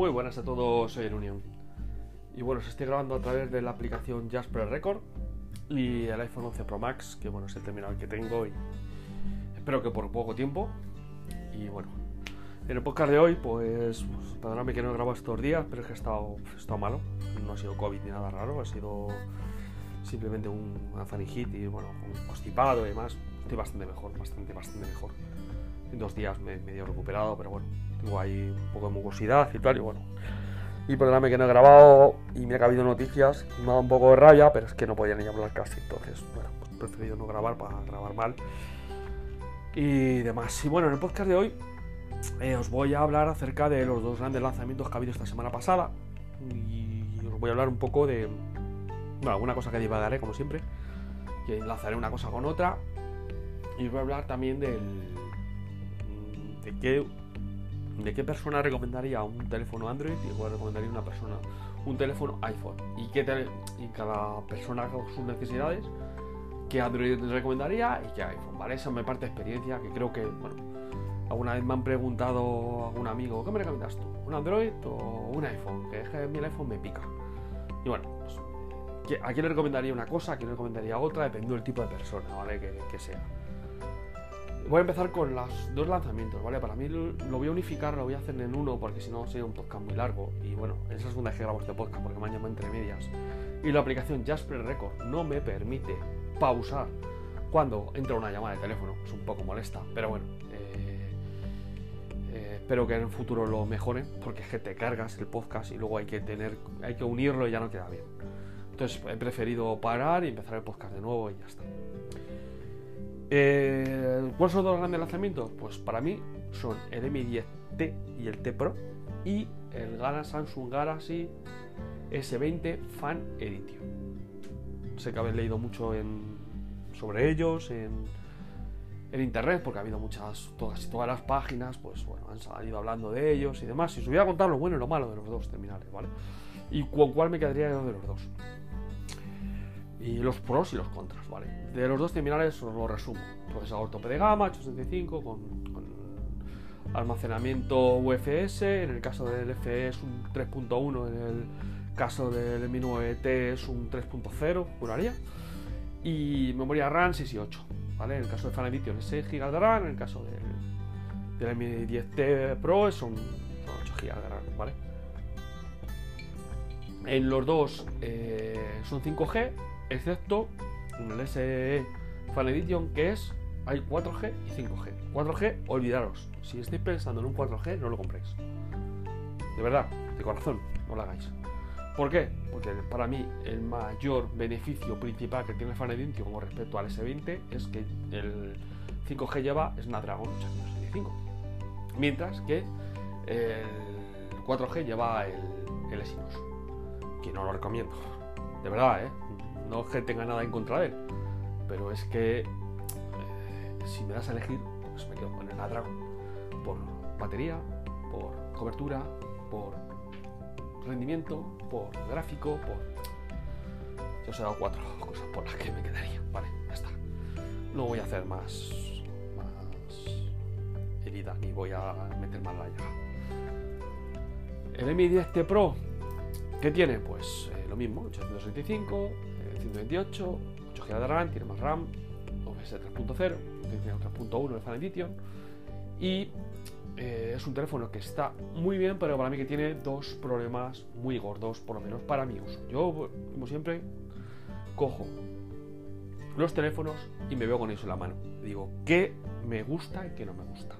Muy buenas a todos, soy el Unión. Y bueno, os estoy grabando a través de la aplicación Jasper Record y el iPhone 11 Pro Max, que bueno, es el terminal que tengo y espero que por poco tiempo. Y bueno, en el podcast de hoy, pues, perdóname que no he grabado estos días, pero es que he estado, he estado malo. No ha sido COVID ni nada raro, ha sido simplemente un, una faringit y bueno, un constipado y demás. Estoy bastante mejor, bastante, bastante mejor. Dos días me he medio recuperado, pero bueno, tengo ahí un poco de mucosidad y tal, y bueno. Y perdóname que no he grabado y que ha habido noticias, me ha dado un poco de rabia, pero es que no podía ni hablar casi, entonces, bueno, pues he preferido no grabar para grabar mal y demás. Y bueno, en el podcast de hoy eh, os voy a hablar acerca de los dos grandes lanzamientos que ha habido esta semana pasada y os voy a hablar un poco de bueno, alguna cosa que divagaré como siempre, que enlazaré una cosa con otra y os voy a hablar también del de qué de qué persona recomendaría un teléfono Android y cuál recomendaría una persona un teléfono iPhone y qué cada persona con sus necesidades qué Android recomendaría y qué iPhone, ¿vale? Esa es mi parte de experiencia que creo que, bueno, alguna vez me han preguntado algún amigo, ¿qué me recomiendas tú? ¿Un Android o un iPhone? Que es que iPhone me pica. Y bueno, pues, ¿a quién le recomendaría una cosa? ¿A quién le recomendaría otra? Dependiendo del tipo de persona, ¿vale? Que, que sea. Voy a empezar con los dos lanzamientos, ¿vale? Para mí lo voy a unificar, lo voy a hacer en uno porque si no sería un podcast muy largo. Y bueno, esa es segunda vez que grabo este podcast porque me han llamado entre medias. Y la aplicación Jasper Record no me permite pausar cuando entra una llamada de teléfono. Es un poco molesta, pero bueno. Eh, eh, espero que en el futuro lo mejoren porque es que te cargas el podcast y luego hay que tener, hay que unirlo y ya no queda bien. Entonces he preferido parar y empezar el podcast de nuevo y ya está. Eh, ¿Cuáles son los grandes lanzamientos? Pues para mí son el M10T y el T Pro y el Samsung Galaxy S20 Fan Edition. Sé que habéis leído mucho sobre ellos en, internet porque ha habido muchas, todas, todas las páginas, pues bueno, han salido hablando de ellos y demás. Y os voy a contar lo bueno y lo malo de los dos terminales, ¿vale? Y con cuál me quedaría de los dos y los pros y los contras, ¿vale? De los dos terminales os lo resumo. Procesador tope de gama, 865, con, almacenamiento UFS, en el caso del FE es un 3.1, en el caso del Mi 9T es un 3.0, juraría. Y memoria RAM 6 y 8, ¿vale? En el caso de Fan Edition es 6 GB de RAM, en el caso del, del Mi 10T Pro son, son 8 GB de RAM, ¿vale? En los dos eh, son 5G, excepto en el SE Fan Edition que es hay 4G y 5G. 4G, olvidaros. Si estáis pensando en un 4G, no lo compréis. De verdad, de corazón, no lo hagáis. ¿Por qué? Porque para mí el mayor beneficio principal que tiene el Fan Edition con respecto al S20 es que el 5G lleva Snapdragon 865. Mientras que el 4G lleva el, el Exynos. Que no lo recomiendo. De verdad, ¿eh? No es que tenga nada en contra de él, pero es que eh, si me das a elegir, pues me quedo con el Snapdragon por batería, por cobertura, por rendimiento, por gráfico, por. Yo os he dado cuatro cosas por las que me quedaría. Vale, ya está. No voy a hacer más. más herida, ni voy a meter más la llaga. El Mi 10T Pro, ¿qué tiene? Pues eh, lo mismo, 865, 128, 8 GB de RAM, tiene más RAM, OBS 3.0, tiene 3.1 de Fan Edition y eh, es un teléfono que está muy bien, pero para mí que tiene dos problemas muy gordos, por lo menos para mi uso. Yo, como siempre, cojo los teléfonos y me veo con eso en la mano. Digo, ¿qué me gusta y qué no me gusta?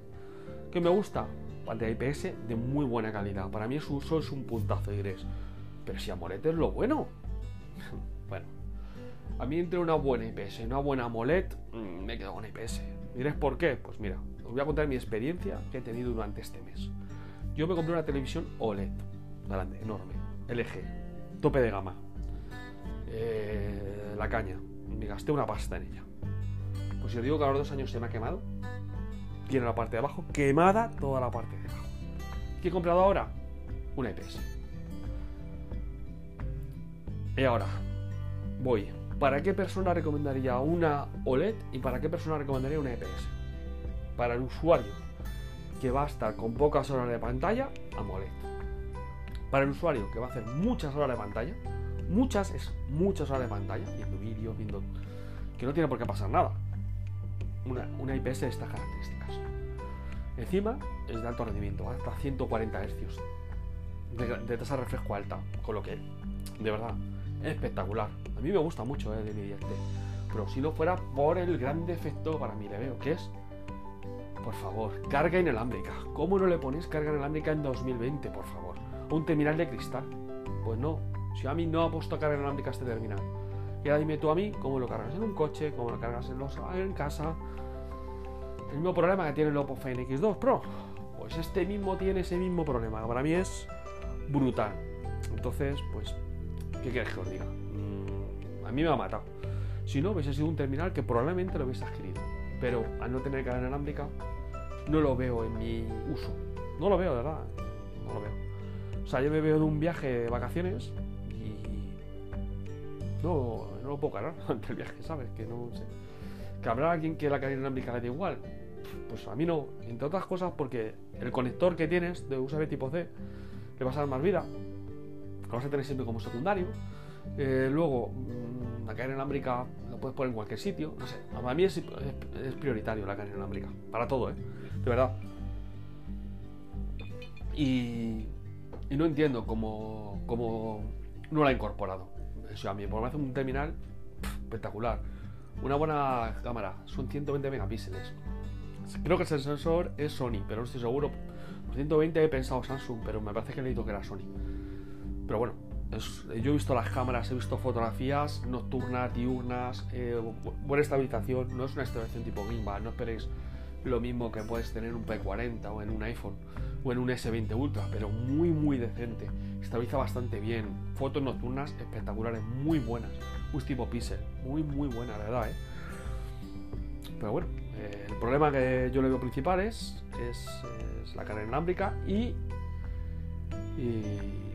¿Qué me gusta? Pantalla IPS de muy buena calidad. Para mí su uso es un puntazo, diréis. Pero si AMOLED es lo bueno, a mí entre una buena IPS y una buena AMOLED, mmm, me quedo con IPS. ¿Diréis por qué? Pues mira, os voy a contar mi experiencia que he tenido durante este mes. Yo me compré una televisión OLED, grande, enorme, LG, tope de gama, eh, la caña. Me gasté una pasta en ella. Pues si os digo que a los dos años se me ha quemado, tiene la parte de abajo quemada toda la parte de abajo. ¿Qué he comprado ahora? Una IPS. Y ahora, voy. ¿Para qué persona recomendaría una OLED y para qué persona recomendaría una EPS? Para el usuario que va a estar con pocas horas de pantalla, AMOLED. para el usuario que va a hacer muchas horas de pantalla, muchas es muchas horas de pantalla, viendo vídeos, viendo que no tiene por qué pasar nada. Una, IPS de estas características. Encima es de alto rendimiento, hasta 140 Hz de, tasa de refresco alta, con lo que, de verdad, espectacular. A mí me gusta mucho eh, de mi este, pero si no fuera por el gran defecto para mí le veo, que es, por favor, carga inalámbrica. ¿Cómo no le pones carga inalámbrica en 2020, por favor? Un terminal de cristal. Pues no, si a mí no ha puesto carga inalámbrica este terminal. Y ahora dime tú a mí cómo lo cargas en un coche, cómo lo cargas en, los, en casa. El mismo problema que tiene el Oppo Find X2 Pro. Pues este mismo tiene ese mismo problema. Para mí es brutal. Entonces, pues, ¿qué quieres que os diga? Mm, a mí me ha matado. Si no, hubiese sido un terminal que probablemente lo hubiese adquirido. Pero al no tener cadena inalámbrica, no lo veo en mi uso. No lo veo, de verdad. No lo veo. O sea, yo me veo de un viaje de vacaciones y no, no lo puedo cargar ante el viaje, ¿sabes? Que no sé. Que habrá alguien que la cadena inalámbrica le dé igual. Pues a mí no. Entre otras cosas porque el conector que tienes de USB tipo C le vas a dar más vida. Lo vas a tener siempre como secundario. Eh, luego, mm, la cadena inalámbrica lo puedes poner en cualquier sitio. No sé, para mí es, prioritario la cadena inalámbrica. Para todo, ¿eh? De verdad. Y, y no entiendo cómo, cómo no la ha incorporado. Eso a mí, por me hace un terminal espectacular. Una buena cámara, son 120 megapíxeles. Creo que el sensor es Sony, pero no estoy seguro 120 he pensado Samsung, pero me parece que he leído que era Sony. Pero bueno, yo he visto las cámaras, he visto fotografías nocturnas, diurnas, eh, buena estabilización. No es una estabilización tipo gimbal, no esperéis lo mismo que puedes tener en un P40 o en un iPhone o en un S20 Ultra, pero muy muy decente. Estabiliza bastante bien. Fotos nocturnas espectaculares, muy buenas. Un tipo pixel, muy muy buena, la verdad, ¿eh? Pero bueno, eh, el problema que yo le veo principal es, es, la carga inalámbrica y, y,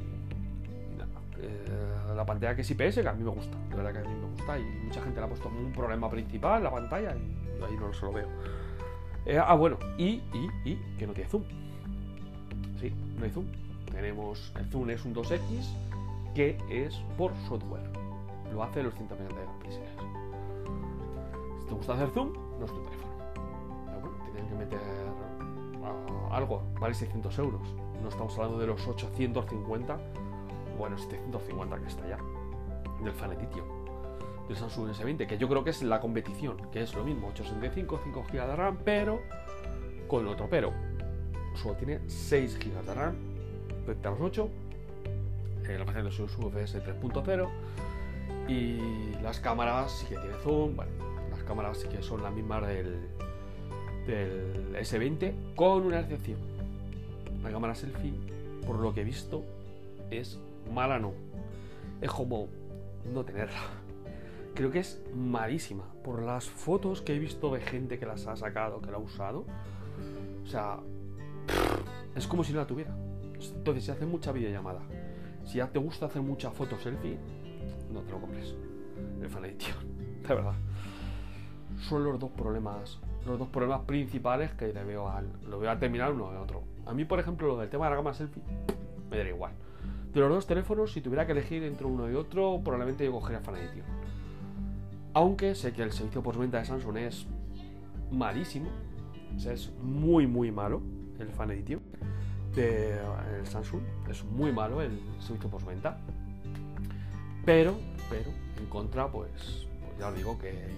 eh, la pantalla que es IPS, que a mí me gusta, de verdad que a mí me gusta y mucha gente le ha puesto como un problema principal la pantalla y ahí no se lo veo. Eh, ah, bueno, y, y, y que no tiene zoom. Sí, no hay zoom. Tenemos, el zoom es un 2X que es por software. Lo hace los 120 megapíxeles. Si te gusta hacer zoom, no es tu teléfono. Pero bueno, tienen que meter algo, vale 600 euros. No estamos hablando de los 850, bueno, 750 que está ya, del Fanetitio, del Samsung S20, que yo creo que es la competición, que es lo mismo, 865, 5 GB de RAM, pero con otro pero. Solo tiene 6 GB de RAM frente a los 8, eh, la de su UFS 3.0 y las cámaras sí que tiene zoom, bueno, cámaras que son las mismas del, del S20, con una excepción. La cámara selfie, por lo que he visto, es mala no. Es como no tenerla. Creo que es malísima. Por las fotos que he visto de gente que las ha sacado, que la ha usado. O sea, es como si no la tuviera. Entonces, si haces mucha videollamada, si ya te gusta hacer muchas fotos selfie, no te lo compres. El fan edition, de verdad son los dos problemas, los dos problemas principales que le veo al, lo a terminar uno de otro. A mí, por ejemplo, lo del tema de la gama selfie, me daría igual. De los dos teléfonos, si tuviera que elegir entre uno y otro, probablemente yo cogería Fan Edition. Aunque sé que el servicio postventa de Samsung es malísimo, o sea, es muy, muy malo el Fan Edition de el Samsung, es muy malo el servicio postventa. Pero, pero, en contra, pues, pues ya os digo que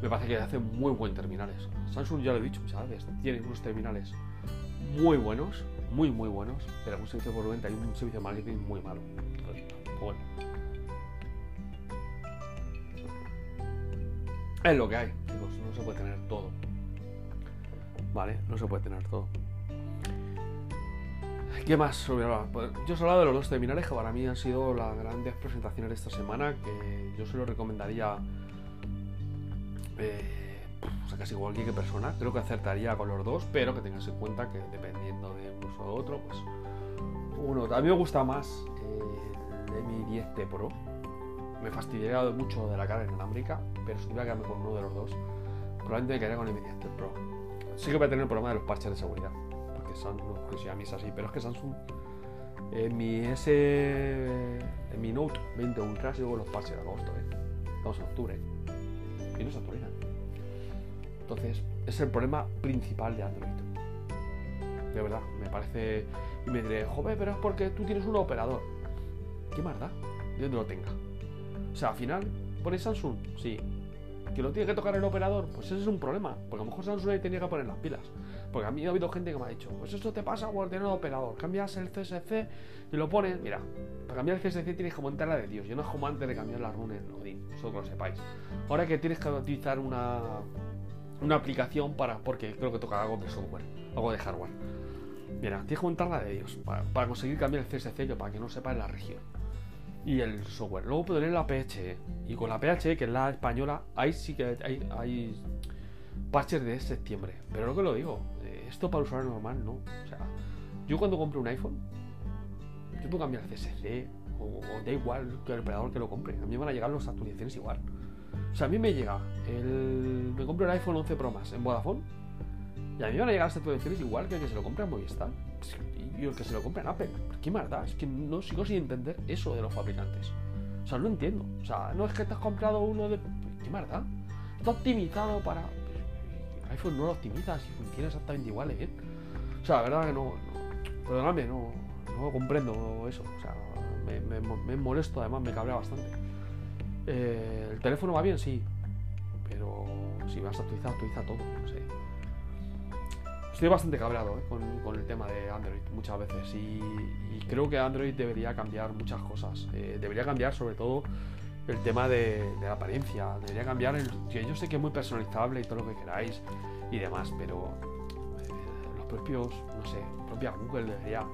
me parece que hace muy buen terminales. Samsung ya lo he dicho muchas veces, tiene unos terminales muy buenos, muy muy buenos, pero un servicio por venta y un servicio de marketing muy malo. Bueno. Es lo que hay, chicos, no se puede tener todo. Vale, no se puede tener todo. ¿Qué más pues, yo os he hablado de los dos terminales que para mí han sido las grandes presentaciones de esta semana, que yo se lo recomendaría eh, casi cualquier persona, creo que acertaría con los dos, pero que tengas en cuenta que dependiendo de uno o otro, pues uno. A mí me gusta más el Mi 10T Pro. Me fastidiaría mucho de la cara inalámbrica, pero si tuviera que quedarme con uno de los dos, probablemente me quedaría con el Mi 10T Pro. Sí que voy a tener el problema de los parches de seguridad, porque Samsung exclusiva a mí es así, pero es que Samsung en mi S en mi Note 20 Ultra sigo los parches de agosto, ¿eh? estamos en octubre y no se actualizan. Entonces, es el problema principal de Android. De verdad, me parece. Y me diré, joder, pero es porque tú tienes un operador. ¿Qué más da? De donde lo tenga. O sea, al final, ¿pones Samsung? Sí. ¿Que lo tiene que tocar el operador? Pues ese es un problema. Porque a lo mejor Samsung ahí tenía que poner las pilas. Porque a mí ha habido gente que me ha dicho, pues esto te pasa por tener un operador. Cambias el CSC y lo pones. Mira, para cambiar el CSC tienes que montar la de Dios. Yo no es como antes de cambiar la run en Odin. Solo que lo sepáis. Ahora que tienes que utilizar una una aplicación para. porque creo que toca algo de software, algo de hardware. Mira, tienes que montarla de ellos para, conseguir cambiar el CSC, para que no sepa en la región. Y el software. Luego poner la PHE. Y con la PHE, que es la española, ahí sí que hay, hay parches de septiembre. Pero lo que lo digo, eh, esto para usuario normal no. O sea, yo cuando compro un iPhone, yo puedo cambiar el CSC, o, da igual que el operador que lo compre. A mí me van a llegar las actualizaciones igual. O sea, a mí me llega el. Me compro el iPhone 11 Pro Max en Vodafone. Y a mí me van a llegar las actualizaciones igual que el que se lo compra en Movistar. Y el que se lo compra en Apple. ¿Qué más da? Es que no sigo sin entender eso de los fabricantes. O sea, no entiendo. O sea, no es que te has comprado uno de. ¿Qué más da? Está optimizado para. IPhone no lo optimizas y funciona exactamente igual, ¿eh? O sea, la verdad que no. no perdóname, no, comprendo eso. O sea, me, molesto, además me cabrea bastante. Eh, el teléfono va bien, sí. Pero si vas a actualizar, actualiza todo. Estoy bastante cabreado eh, con, el tema de Android muchas veces. Y, creo que Android debería cambiar muchas cosas. Eh, debería cambiar sobre todo el tema de, la apariencia. Debería cambiar el. Yo sé que es muy personalizable y todo lo que queráis y demás, pero los propios, no sé, propia Google debería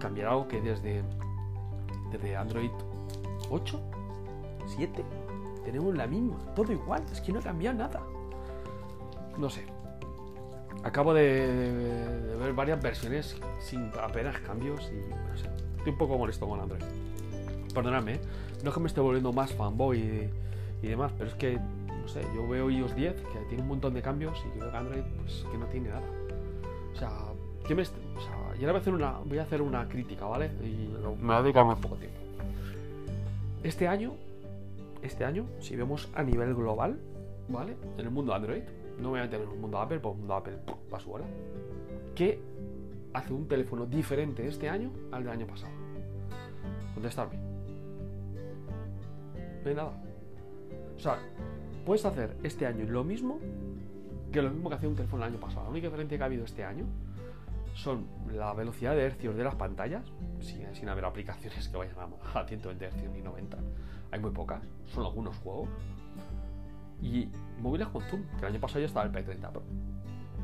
cambiar algo que desde, desde Android 8 7. Tenemos la misma, todo igual, es que no ha cambiado nada. No sé. Acabo de, ver varias versiones sin apenas cambios y no sé. Estoy un poco molesto con Android. Perdonadme, ¿eh? no es que me esté volviendo más fanboy y, demás, pero es que, no sé, yo veo iOS 10 que tiene un montón de cambios y veo que Android pues que no tiene nada. O sea, ¿qué me o sea, y ahora voy a hacer una, voy a hacer una crítica, ¿vale? Y me va a dedicar más poco tiempo. Este año este año, si vemos a nivel global, ¿vale? En el mundo Android, no voy a meter en el mundo Apple, pues mundo Apple va su hora. ¿Qué hace un teléfono diferente este año al del año pasado? Contestarme. No hay nada. O sea, puedes hacer este año lo mismo que lo mismo que hacía un teléfono el año pasado. La única diferencia que ha habido este año son la velocidad de hercios de las pantallas, sin, sin haber aplicaciones que vayan a, a 120 hercios ni 90 hay muy pocas, son algunos juegos. Y móviles con zoom, que el año pasado ya estaba el P30 Pro.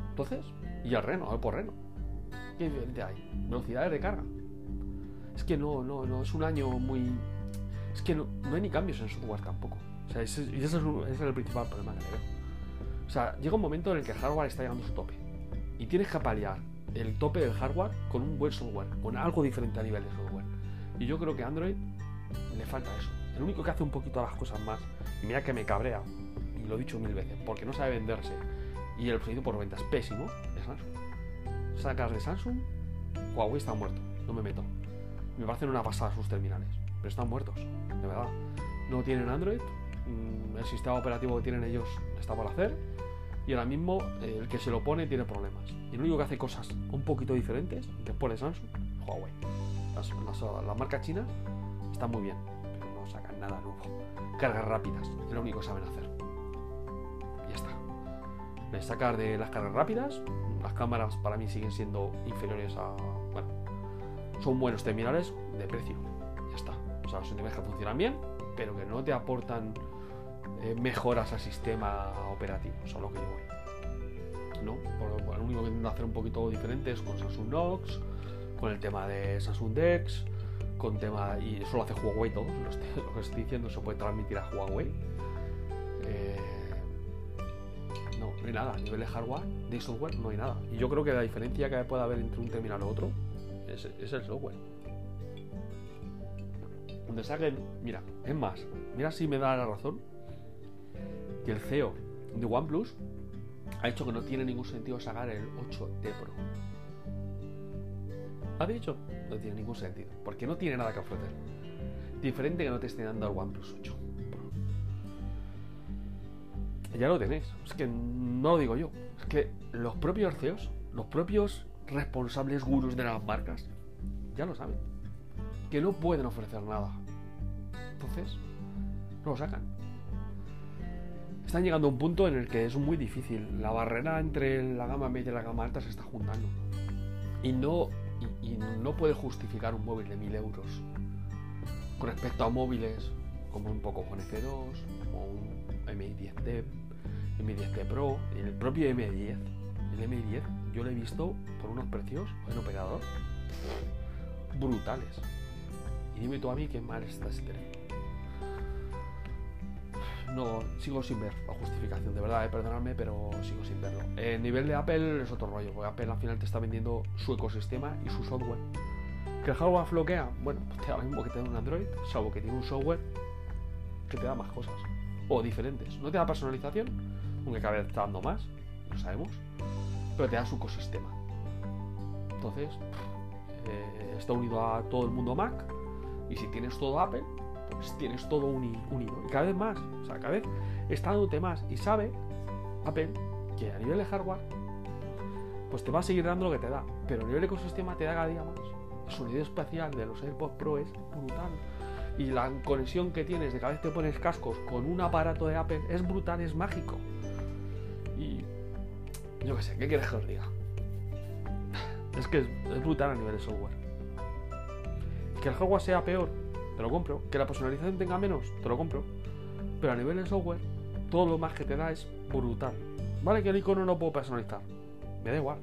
Entonces, y el Reno, el por Reno. ¿Qué diferencia hay? Velocidades de carga. Es que no, no, no, es un año muy. Es que no, no hay ni cambios en software tampoco. O sea, ese, ese, es, ese es el principal problema que le veo. O sea, llega un momento en el que el hardware está llegando a su tope. Y tienes que paliar el tope del hardware con un buen software, con algo diferente a nivel de software. Y yo creo que Android le falta eso. El único que hace un poquito las cosas más, y mira que me cabrea, y lo he dicho mil veces, porque no sabe venderse y el proceso por ventas pésimo, es Samsung. Sacas de Samsung, Huawei está muerto, no me meto. Me parecen una pasada sus terminales, pero están muertos, de verdad. No tienen Android, mm, el sistema operativo que tienen ellos está por hacer, y ahora mismo eh, el que se lo pone tiene problemas. Y el único que hace cosas un poquito diferentes después de Samsung, Huawei. Las, las, las marcas chinas están muy bien, sacan nada nuevo. Cargas rápidas, es lo único que saben hacer. Sacar de las cargas rápidas, las cámaras para mí siguen siendo inferiores a. Bueno, son buenos terminales de precio. Ya está. O sea, son terminales que funcionan bien, pero que no te aportan eh, mejoras al sistema operativo. Eso es lo que yo voy. ¿no? Por, lo único que intento hacer un poquito diferente es con Samsung Knox, con el tema de Samsung Dex, con tema, y eso lo hace Huawei todo, lo, que estoy diciendo se puede transmitir a Huawei. Eh, no, no hay nada, a nivel de hardware, de software, no hay nada. Y yo creo que la diferencia que puede haber entre un terminal y otro es, el software. Donde saquen, mira, es más, mira si me da la razón, que el CEO de OnePlus ha hecho que no tiene ningún sentido sacar el 8T Pro. ¿Ha dicho? No tiene ningún sentido, porque no tiene nada que ofrecer. Diferente que no te esté dando el OnePlus 8 Ya lo tenéis. Es que no lo digo yo. Es que los propios CEOs, los propios responsables gurus de las marcas, ya lo saben. Que no pueden ofrecer nada. Entonces, no lo sacan. Están llegando a un punto en el que es muy difícil. La barrera entre la gama media y la gama alta se está juntando. Y no, y, no puede justificar un móvil de 1000 euros con respecto a móviles como un poco con F2, como un Mi10T, Mi10T Pro, el propio M10. El M10 yo lo he visto por unos precios en operador brutales. Y dime tú a mí qué mal está este teléfono no sigo sin ver la justificación, de verdad, eh, perdonadme, pero sigo sin verlo. El nivel de Apple es otro rollo, porque Apple al final te está vendiendo su ecosistema y su software. ¿Que el hardware floquea? Bueno, pues te da lo mismo que te da un Android, salvo que tiene un software que te da más cosas, o diferentes. No te da personalización, aunque cada vez está dando más, lo sabemos, pero te da su ecosistema. Entonces, eh, está unido a todo el mundo Mac, y si tienes todo Apple, pues tienes todo unido. Y cada vez más, o sea, cada vez está dándote más. Y sabe Apple que a nivel de hardware, pues te va a seguir dando lo que te da. Pero a nivel de ecosistema te da cada día más. El sonido espacial de los AirPods Pro es brutal. Y la conexión que tienes de cada vez te pones cascos con un aparato de Apple es brutal, es mágico. Yo qué sé, ¿qué quieres que os diga? Es que es, es brutal a nivel de software. Que el hardware sea peor, te lo compro. Que la personalización tenga menos, te lo compro. Pero a nivel de software, todo lo más que te da es brutal. Vale que el icono no puedo personalizar, me da igual.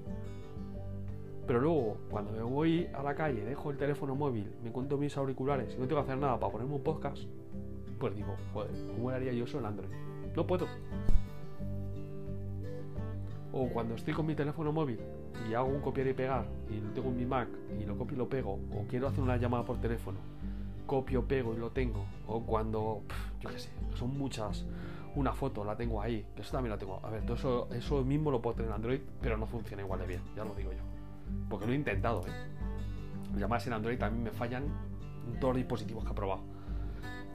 Pero luego, cuando me voy a la calle, dejo el teléfono móvil, me encuentro mis auriculares y no tengo que hacer nada para ponerme un podcast, pues digo, joder, ¿cómo haría yo eso en Android? No puedo. O cuando estoy con mi teléfono móvil y hago un copiar y pegar y lo tengo en mi Mac y lo copio y lo pego, o quiero hacer una llamada por teléfono copio, pego y lo tengo. O cuando, yo qué sé, son muchas. Una foto la tengo ahí, que eso también la tengo. A ver, todo eso, eso mismo lo puedo tener en Android, pero no funciona igual de bien, ya lo digo yo. Porque lo he intentado, ¿eh? Llamadas en Android también me fallan todos los dispositivos que he probado.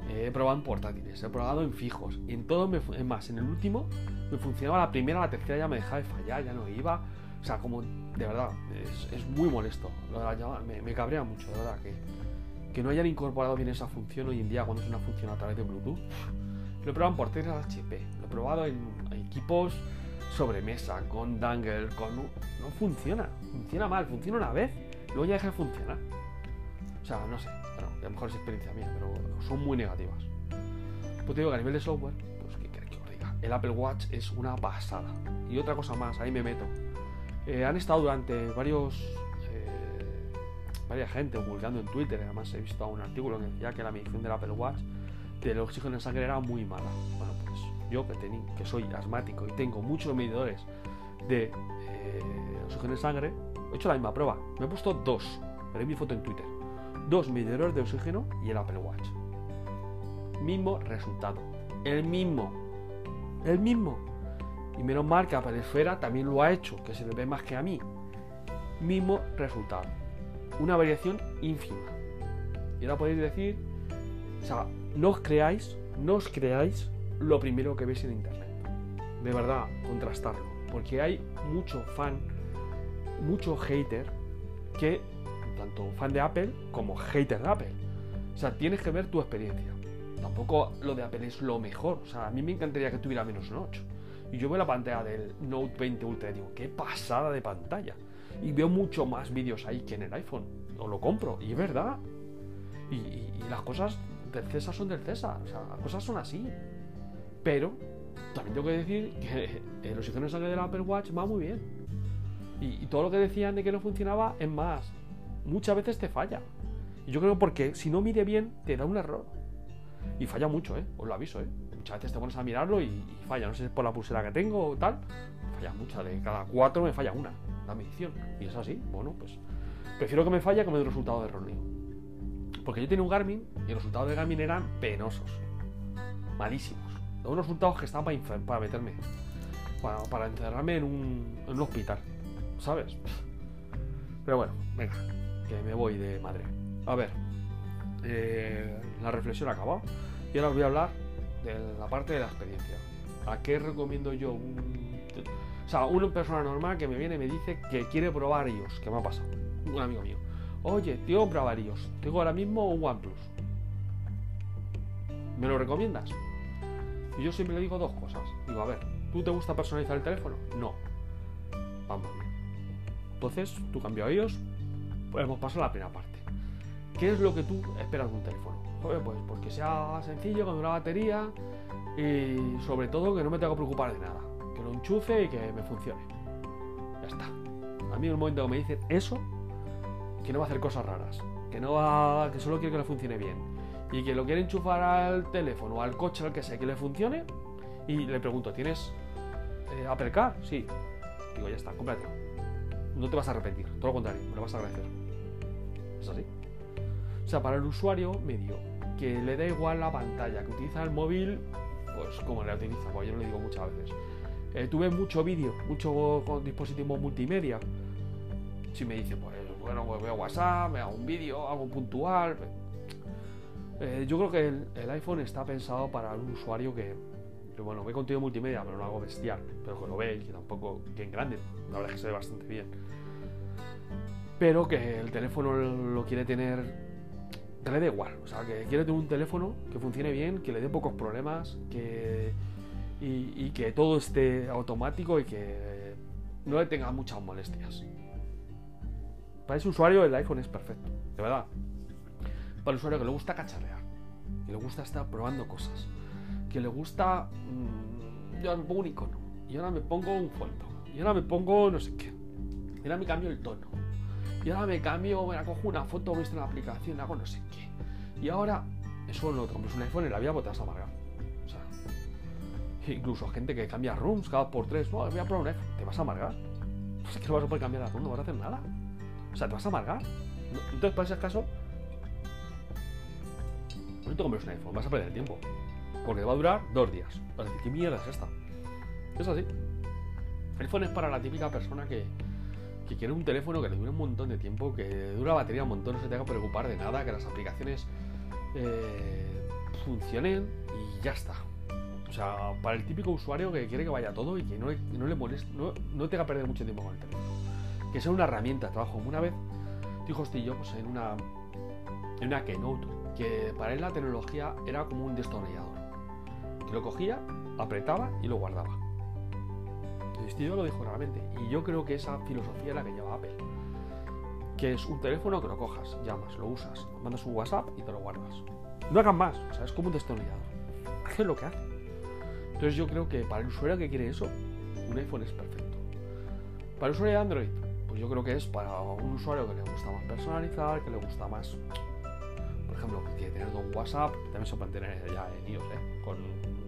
He probado en portátiles, he probado en fijos. En todo, me, es más, en el último me funcionaba la primera, la tercera ya me dejaba de fallar, ya no iba. O sea, como de verdad, es, muy molesto. Lo de la me, me cabrea mucho, de verdad, que que no hayan incorporado bien esa función hoy en día cuando es una función a través de Bluetooth. Lo he probado en portátiles HP, lo he probado en equipos sobre mesa, con dangle, con... No funciona, funciona mal, funciona una vez, luego ya deja de funcionar. O sea, no sé, lo mejor es experiencia mía, pero son muy negativas. Pues digo que a nivel de software, pues qué queréis que os diga, el Apple Watch es una pasada. Y otra cosa más, ahí me meto. Eh, han estado durante varios varias gente publicando en Twitter, además he visto un artículo que decía que la medición del Apple Watch del oxígeno en sangre era muy mala. Bueno, pues yo que, que soy asmático y tengo muchos medidores de eh, oxígeno en sangre, he hecho la misma prueba. Me he puesto dos, veréis mi foto en Twitter. Dos medidores de oxígeno y el Apple Watch. Mismo resultado. El mismo. El mismo. Y menos mal que Apple Esfera también lo ha hecho, que se le ve más que a mí. Mismo resultado una variación ínfima. Y ahora podéis decir, o sea, no os creáis, no os creáis lo primero que veis en internet. De verdad, contrastarlo. Porque hay mucho fan, mucho hater, que, tanto fan de Apple como hater de Apple. O sea, tienes que ver tu experiencia. Tampoco lo de Apple es lo mejor. O sea, a mí me encantaría que tuviera menos un 8. Y yo veo la pantalla del Note 20 Ultra y digo, qué pasada de pantalla y veo mucho más vídeos ahí que en el iPhone. O lo compro, y es verdad. Y, las cosas del César son del César, o sea, las cosas son así. Pero también tengo que decir que el oxígeno sangre del Apple Watch va muy bien. Y, todo lo que decían de que no funcionaba es más. Muchas veces te falla. Y yo creo porque si no mide bien, te da un error. Y falla mucho, ¿eh? Os lo aviso, ¿eh? Muchas veces te pones a mirarlo y, falla. No sé si es por la pulsera que tengo o tal. Falla mucha. De cada cuatro me falla una la medición. Y es así, bueno, pues prefiero que me falla que me dé un resultado erróneo. Porque yo tenía un Garmin y los resultados de Garmin eran penosos, malísimos. De unos resultados que estaban para, para meterme, para, para encerrarme en un, en un hospital, ¿sabes? Pero bueno, venga, que me voy de madre. A ver, eh, la reflexión acaba y ahora os voy a hablar de la parte de la experiencia. ¿A qué recomiendo yo un... O sea, una persona normal que me viene y me dice que quiere probar iOS, que me ha pasado, un amigo mío. Oye, tío, probar iOS. Tengo ahora mismo un OnePlus. ¿Me lo recomiendas? Y yo siempre le digo dos cosas. Digo, a ver, ¿tú te gusta personalizar el teléfono? No. Vamos bien. Entonces, tú cambias a ellos, podemos pasar a la primera parte. ¿Qué es lo que tú esperas de un teléfono? Pues porque sea sencillo, con una batería y sobre todo que no me tenga que preocupar de nada. Que lo enchufe y que me funcione. Ya está. A mí en el momento que me dicen eso, que no va a hacer cosas raras, que no va, que solo quiere que le funcione bien y que lo quiere enchufar al teléfono, al coche, al que sea, que le funcione y le pregunto, ¿tienes eh? Sí. Digo, ya está, cómprate. No te vas a arrepentir, todo lo contrario, me lo vas a agradecer. Es así. O sea, para el usuario medio, que le da igual la pantalla, que utiliza el móvil, pues como le utiliza, pues yo lo digo muchas veces. Eh, tuve mucho vídeo, mucho con dispositivo multimedia. Si me dice, pues bueno, pues veo WhatsApp, me hago un vídeo, algo puntual. Eh, yo creo que el, iPhone está pensado para un usuario que, bueno, ve contenido multimedia, pero no algo bestial, pero que lo ve y que tampoco bien grande. La verdad es que se ve bastante bien. Pero que el teléfono lo quiere tener que le igual. O sea, que quiere tener un teléfono que funcione bien, que le dé pocos problemas, que. Y, que todo esté automático y que no le tenga muchas molestias. Para ese usuario el iPhone es perfecto, de verdad. Para el usuario que le gusta cacharrear, que le gusta estar probando cosas, que le gusta... Mmm, yo ahora me pongo un icono, y ahora me pongo un fondo, y ahora me pongo no sé qué, y ahora me cambio el tono, y ahora me cambio, me cojo una foto, me en una aplicación, hago no sé qué. Y ahora, eso no compras un iPhone en la vida porque te vas a amargar. O sea, incluso gente que cambia rooms cada por tres, no, voy a probar un iPhone, te vas a amargar. Es que no vas a poder cambiar la room, no vas a hacer nada. O sea, te vas a amargar. Entonces, para ese caso, no te compres un iPhone, vas a perder tiempo. Porque va a durar dos días. Vas a decir, ¿qué mierda es esta? Es así. El iPhone es para la típica persona que, que quiere un teléfono que le dure un montón de tiempo, que dura batería un montón, no se tenga que preocupar de nada, que las aplicaciones eh, funcionen y ya está. O sea, para el típico usuario que quiere que vaya todo y que no, le moleste, no, no tenga que perder mucho tiempo con el teléfono que sea una herramienta de trabajo. Una vez dijo Steve pues en una, en una keynote que para él la tecnología era como un destornillador. Que lo cogía, apretaba y lo guardaba. Steve lo dijo realmente. Y yo creo que esa filosofía es la que lleva Apple. Que es un teléfono que lo cojas, llamas, lo usas, mandas un WhatsApp y te lo guardas. No hagan más, o sea, es como un destornillador. Hace lo que hace. Entonces yo creo que para el usuario que quiere eso, un iPhone es perfecto. Para el usuario de Android, pues yo creo que es para un usuario que le gusta más personalizar, que le gusta más, por ejemplo, que quiere tener un WhatsApp, también se puede tener ya en iOS, ¿eh? Con,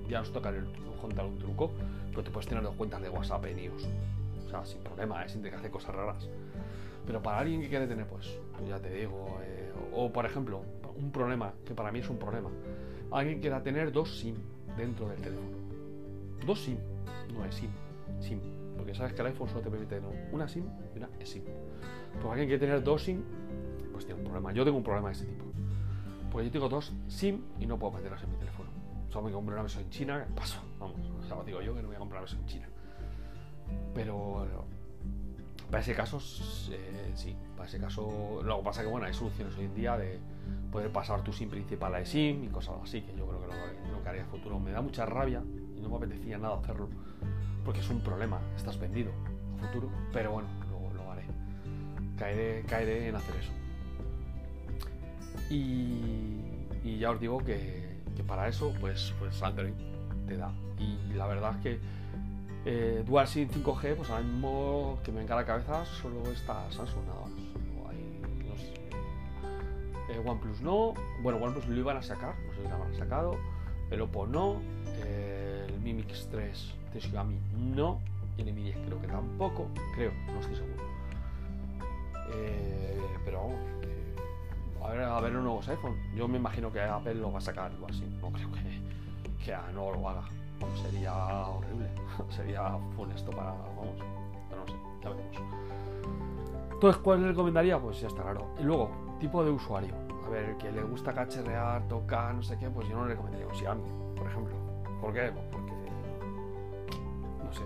ya nos toca el, contar un truco, pero te puedes tener dos cuentas de WhatsApp en iOS. O sea, sin problema, ¿eh? sin tener que hacer cosas raras. Pero para alguien que quiere tener, pues, ya te digo, eh, o por ejemplo, un problema, que para mí es un problema, alguien quiera tener dos SIM dentro del teléfono. Dos SIM, no es SIM, SIM porque sabes que el iPhone solo te permite una SIM y una eSIM. Pues alguien quiere tener dos SIM, pues tiene un problema. Yo tengo un problema de ese tipo. Porque yo tengo dos SIM y no puedo meterlas en mi teléfono. Me compré una mesa en China, paso, vamos. O sea, digo yo que no voy a comprar una mesa en China. Pero para ese caso, eh, sí, para ese caso. Lo que pasa que bueno, hay soluciones hoy en día de poder pasar tu SIM principal a eSIM y cosas así, que yo creo que lo, lo que haría en futuro me da mucha rabia y no me apetecía nada hacerlo porque es un problema, estás vendido a futuro, pero bueno, lo, lo haré. Caeré, caeré en hacer eso. Y, ya os digo que, para eso, pues, pues Android te da. Y, la verdad es que eh, DualSync 5G, pues ahora mismo que me venga la cabeza solo está Samsung nada más. Eh, OnePlus no, bueno, OnePlus lo iban a sacar, no sé si lo habrán sacado, el Oppo no, eh, el Mi Mix 3 de Xiaomi no, y el Mi 10 creo que tampoco, creo, no estoy seguro. Eh, pero vamos, a, ver, a ver los nuevos iPhone. Yo me imagino que Apple lo va a sacar algo así, no creo que, que no lo haga. sería horrible, sería funesto para, vamos, pero no sé, ya veremos. Entonces, ¿cuál le recomendaría? Pues ya está claro. Y luego, tipo de usuario. A ver, que le gusta cacharrear, tocar, no sé qué, pues yo no le recomendaría un Xiaomi, por ejemplo. ¿Por qué? Pues porque. No sé.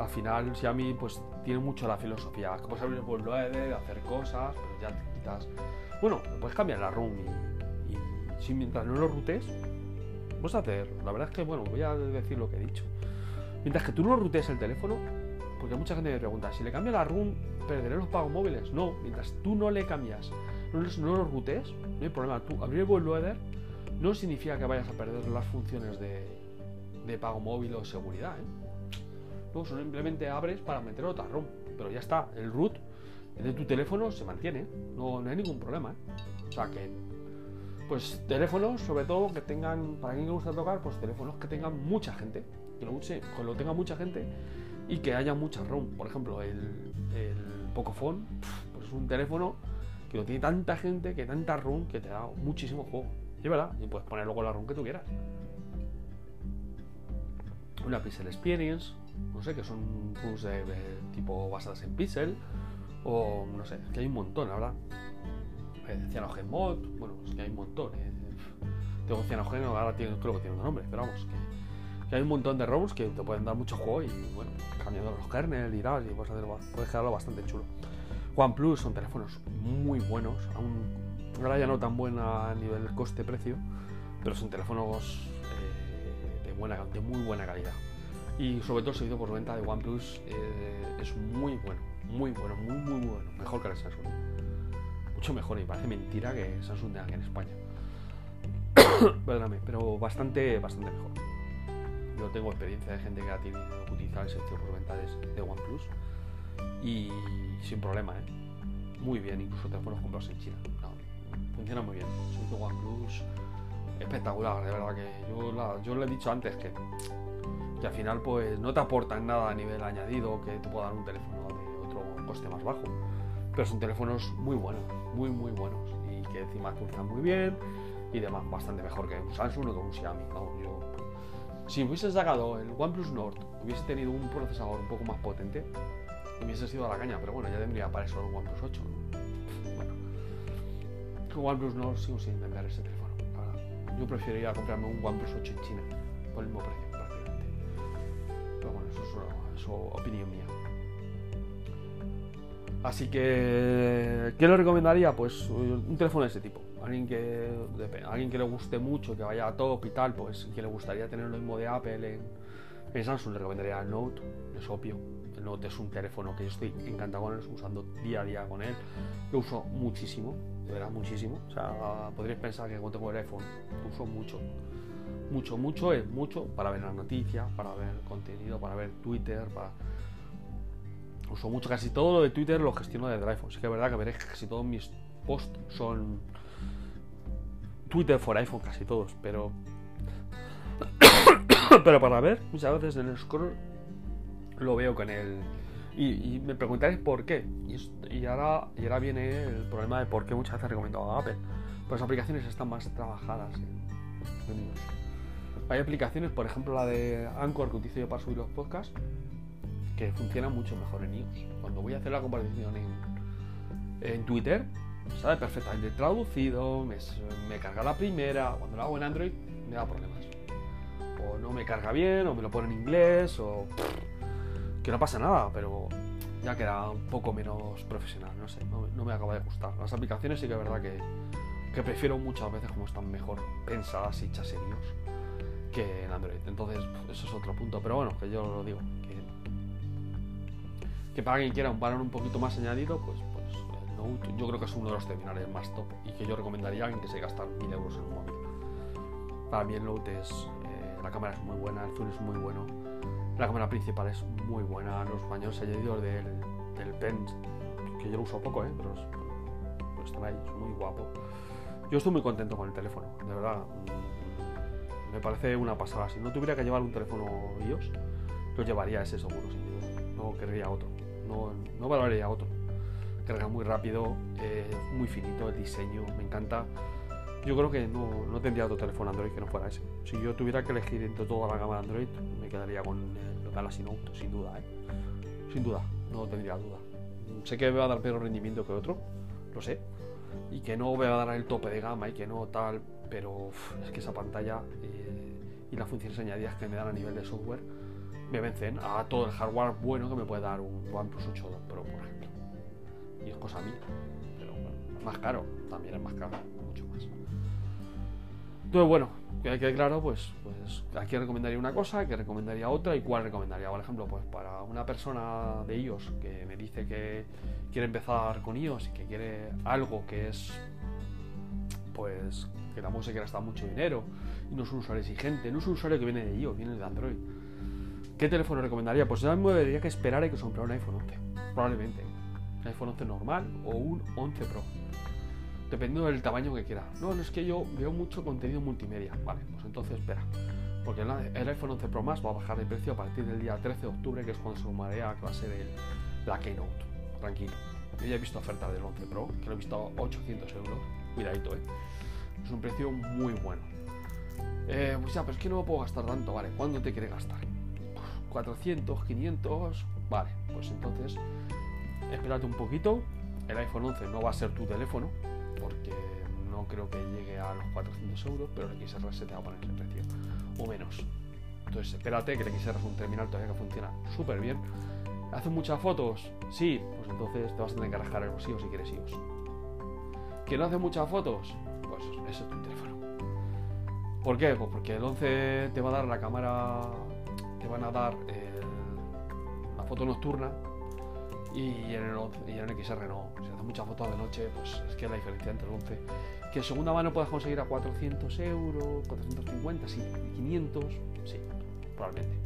Al final, Xiaomi, pues tiene mucho la filosofía. Puedes abrir el de hacer cosas, pero ya Bueno, puedes cambiar la room y, si mientras no lo rutes, puedes hacer. La verdad es que, bueno, voy a decir lo que he dicho. Mientras que tú no rutes el teléfono, porque mucha gente me pregunta, si le cambio la room, ¿perderé los pagos móviles? No, mientras tú no le cambias, no, no los rutes, no hay problema. Tú abrir el bootloader no significa que vayas a perder las funciones de, de pago móvil o seguridad. ¿eh? No, simplemente abres para meter otra ROM. Pero ya está, el root de tu teléfono se mantiene, no, no hay ningún problema. ¿eh? O sea que, pues teléfonos, sobre todo que tengan, para quien le gusta tocar, pues teléfonos que tengan mucha gente, que lo, use, que lo tenga mucha gente y que haya mucha ROM. Por ejemplo, el, el Pocophone, pues es un teléfono que lo tiene tanta gente, que tanta ROM, que te da muchísimo juego. Verdad, y puedes poner luego la ROM que tú quieras. Una Pixel Experience, no sé, que son ROMs de, tipo basadas en Pixel, o no sé, que hay un montón, verdad. Eh, Cyanogen Mod, bueno, es que hay un montón. Eh. Tengo Cyanogen, ahora creo que tiene un nombre, pero vamos, que hay un montón de ROMs que te pueden dar mucho juego y bueno, cambiando los kernels y tal, y puedes, hacerlo, puedes quedarlo bastante chulo. OnePlus son teléfonos muy buenos, ahora ya no tan buena a nivel coste-precio, pero son teléfonos eh, de, buena, muy buena calidad. Y sobre todo el por venta de OnePlus eh, es muy bueno, muy bueno, muy muy bueno, mejor que el Samsung. Mucho mejor y parece mentira que Samsung tenga aquí en España. Perdóname, pero bastante, bastante mejor. Yo tengo experiencia de gente que ha tenido que utilizar el servicio por venta de, OnePlus y sin problema, ¿eh? Muy bien, incluso teléfonos comprados en China. funciona muy bien. Servicio OnePlus espectacular, de verdad que yo, yo le he dicho antes que, que al final pues no te aportan nada a nivel añadido que te pueda dar un teléfono coste más bajo. Pero son teléfonos muy buenos, muy muy buenos y que encima actualizan muy bien y demás, bastante mejor que un Samsung o que un Xiaomi. si hubiese sacado el OnePlus Nord, hubiese tenido un procesador un poco más potente, hubiese sido a la caña, pero bueno, ya tendría para eso el OnePlus 8. Bueno, OnePlus Nord sigo sin entender ese teléfono. Yo preferiría comprarme un OnePlus 8 en China por el mismo precio, prácticamente. Pero bueno, eso es opinión mía. Así que, ¿qué le recomendaría? Pues un teléfono de ese tipo alguien que, alguien que le guste mucho, que vaya a top y tal, pues que le gustaría tener lo mismo de Apple en, Samsung, le recomendaría el Note, es obvio. El Note es un teléfono que yo estoy encantado con él, usando día a día con él. Lo uso muchísimo, de verdad, muchísimo. O sea, podríais pensar que cuando tengo el iPhone, lo uso mucho. Mucho, mucho, es mucho para ver las noticias, para ver contenido, para ver Twitter, para uso mucho, casi todo lo de Twitter lo gestiono desde el iPhone. Sí que es verdad que veréis que casi todos mis posts son Twitter for iPhone casi todos, pero. pero para ver, muchas veces en el scroll lo veo con el. Y, me preguntáis por qué. Y, ahora, y ahora viene el problema de por qué muchas veces recomiendo a Apple. Pues las aplicaciones están más trabajadas en, Hay aplicaciones, por ejemplo la de Anchor que utilizo yo para subir los podcasts, que funcionan mucho mejor en iOS. Cuando voy a hacer la comparación en, en Twitter, sabe perfectamente traducido, me, carga la primera, cuando lo hago en Android me da problemas. O no me carga bien, o me lo pone en inglés, o que no pasa nada, pero ya queda un poco menos profesional, no sé, no, me acaba de gustar. Las aplicaciones sí que es verdad que, que prefiero muchas veces como están mejor pensadas y hechas en iOS que en Android. Entonces, eso es otro punto, pero bueno, que yo lo digo, que, que para quien quiera un valor un poquito más añadido, pues yo creo que es uno de los terminales más top y que yo recomendaría a alguien que se gasta 1000 euros en un móvil. Para mí el Note es. Eh, la cámara es muy buena, el zoom es muy bueno, la cámara principal es muy buena, los baños añadidos del, del Pen, que yo lo uso poco, ¿eh? pero, pero están ahí, es muy guapo. Yo estoy muy contento con el teléfono, de verdad. Mm, me parece una pasada. Si no tuviera que llevar un teléfono iOS, lo llevaría ese seguro, sin duda. No querría otro. No, no valoraría otro carga muy rápido, eh, muy finito el diseño, me encanta. Yo creo que no, no, tendría otro teléfono Android que no fuera ese. Si yo tuviera que elegir entre toda la gama de Android, me quedaría con el Galaxy Note, sin duda, ¿eh? Sin duda, no tendría duda. sé que me va a dar peor rendimiento que otro, lo sé, y que no me va a dar el tope de gama y que no tal, pero es que esa pantalla eh, y las funciones añadidas que me dan a nivel de software me vencen a todo el hardware bueno que me puede dar un OnePlus 8 Pro, por ejemplo. Y es cosa mía, pero bueno, más caro, también es más caro, mucho más. Entonces, bueno, que quede claro, pues, pues aquí recomendaría una cosa, que recomendaría otra y cuál recomendaría. Por ejemplo, pues para una persona de iOS que me dice que quiere empezar con iOS y que quiere algo que es, pues, que tampoco se gastar mucho dinero y no es un usuario exigente, no es un usuario que viene de iOS, viene de Android. ¿Qué teléfono recomendaría? Pues yo me debería que esperar y que se comprara un iPhone 11, probablemente. Un iPhone 11 normal o un 11 Pro dependiendo del tamaño que quiera. No, no es que yo veo mucho contenido multimedia. Vale, pues entonces espera. Porque el iPhone 11 Pro Max va a bajar de precio a partir del día 13 de octubre, que es cuando se rumarea que va a ser el, la Keynote. Tranquilo. Yo ya he visto ofertas del 11 Pro, que lo he visto a 800 euros. Cuidadito, eh. Es un precio muy bueno. Eh, pues ya, pero es que no me puedo gastar tanto, ¿vale? ¿Cuándo te quieres gastar? 400, 500, vale, pues entonces espérate un poquito. El iPhone 11 no va a ser tu teléfono, porque no creo que llegue a los 400 euros, pero el XR se te va a poner ese precio, o menos. Entonces espérate que el XR es un terminal todavía que funciona súper bien. ¿Hace muchas fotos? Sí, pues entonces te vas a tener que rascar el bolsillo si quieres iOS. ¿Que no hace muchas fotos? Pues ese es tu teléfono. ¿Por qué? Pues porque el 11 te va a dar la cámara, te van a dar la foto nocturna y en, el, y XR no. Si hace muchas fotos de noche, pues es que la diferencia entre el 11. Que en segunda mano puedas conseguir a 400 euros, 450, sí, 500, sí, probablemente.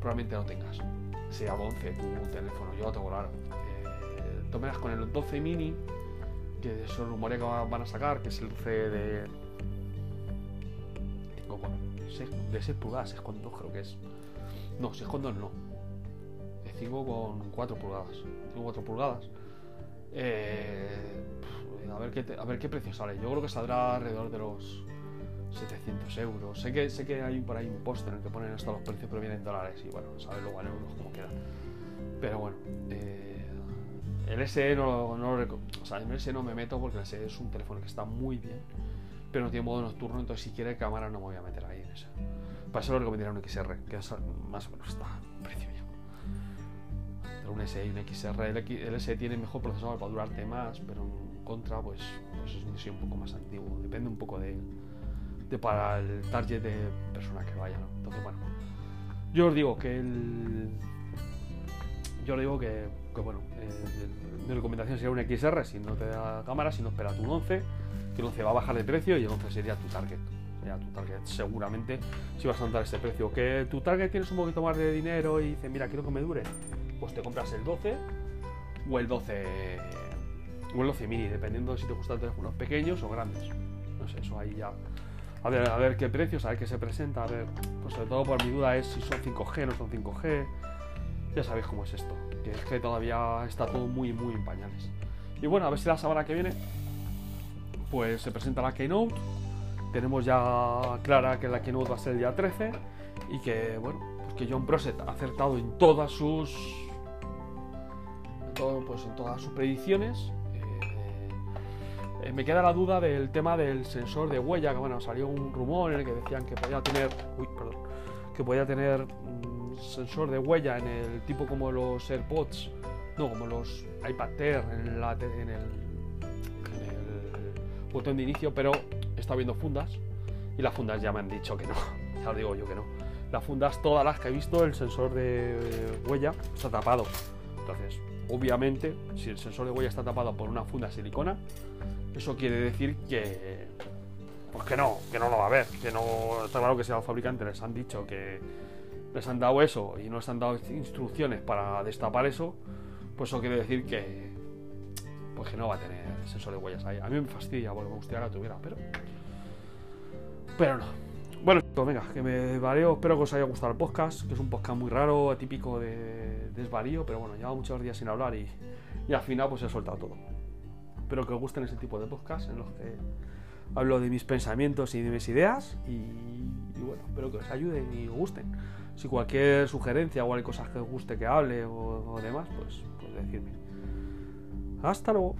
Probablemente no tengas. Sea 11 tu teléfono, yo lo tengo claro. Eh, tomeras con el 12 mini, que es el rumor que van a sacar, que es el 12 de. De 6 pulgadas, 6,2 creo que es. No, 6,2 no 5 con 4 pulgadas. 5 4 pulgadas. Eh, a, ver qué a ver qué precio sale. Yo creo que saldrá alrededor de los 700 euros. Sé que, sé que hay por ahí un post en el que ponen hasta los precios, pero vienen en dólares y bueno, sale luego en euros como queda. Pero bueno, eh, el SE no, no, o sea, en el SE no me meto porque el SE es un teléfono que está muy bien, pero no tiene modo nocturno, entonces si quiere cámara no me voy a meter en ese. Para eso lo recomendaría un XR, que es, más o menos está precio un SE y un XR. El, SE tiene mejor procesador para durarte más, pero en contra, pues, pues es un poco más antiguo. Depende un poco de, de para el target de persona que vaya, Entonces, bueno, yo os digo que el. Yo os digo que, que bueno, mi recomendación sería un XR si no te da cámara, si no esperas un 11, que el 11 va a bajar de precio y el 11 sería tu target sería tu target seguramente si vas a andar este precio que tu target tienes un poquito más de dinero y dices mira quiero que me dure pues te compras el 12 o el 12 o el 12 mini, dependiendo si te gustan teléfonos pequeños o grandes. No sé, eso ahí ya. A ver, a ver qué precios, a ver qué se presenta, a ver. Pues sobre todo por mi duda es si son 5G, no son 5G. Ya sabéis cómo es esto. Que es que todavía está todo muy, muy en pañales. Y bueno, a ver si la semana que viene. Pues se presenta la Keynote. Tenemos ya clara que la Keynote va a ser el día 13. Y que, bueno, pues que John Proset ha acertado en todas sus pues, en todas sus predicciones. Eh, eh, me queda la duda del tema del sensor de huella, que bueno, salió un rumor en el que decían que podía tener, que podía tener mm, sensor de huella en el tipo como los AirPods, no, como los iPad Air en, en, el, botón de inicio, pero está viendo fundas y las fundas ya me han dicho que no, ya os digo yo que no. Las fundas, todas las que he visto, el sensor de huella está tapado. Entonces, Obviamente, si el sensor de huella está tapado por una funda silicona, eso quiere decir que pues que no, que no lo va a ver, que no está claro que si a los fabricantes les han dicho que les han dado eso y no les han dado instrucciones para destapar eso, pues eso quiere decir que pues que no va a tener sensor de huellas ahí. A mí me fastidia porque me gustaría que tuviera, pero pero no. Bueno, pues venga, que me vareo. Espero que os haya gustado el podcast, que es un podcast muy raro, atípico de desvarío, pero bueno, llevo muchos días sin hablar y, al final pues he soltado todo. Espero que os gusten ese tipo de podcast en los que hablo de mis pensamientos y de mis ideas y, bueno, espero que os ayuden y os gusten. Si cualquier sugerencia o hay cosas que os guste que hable o, demás, pues, pues. Hasta luego.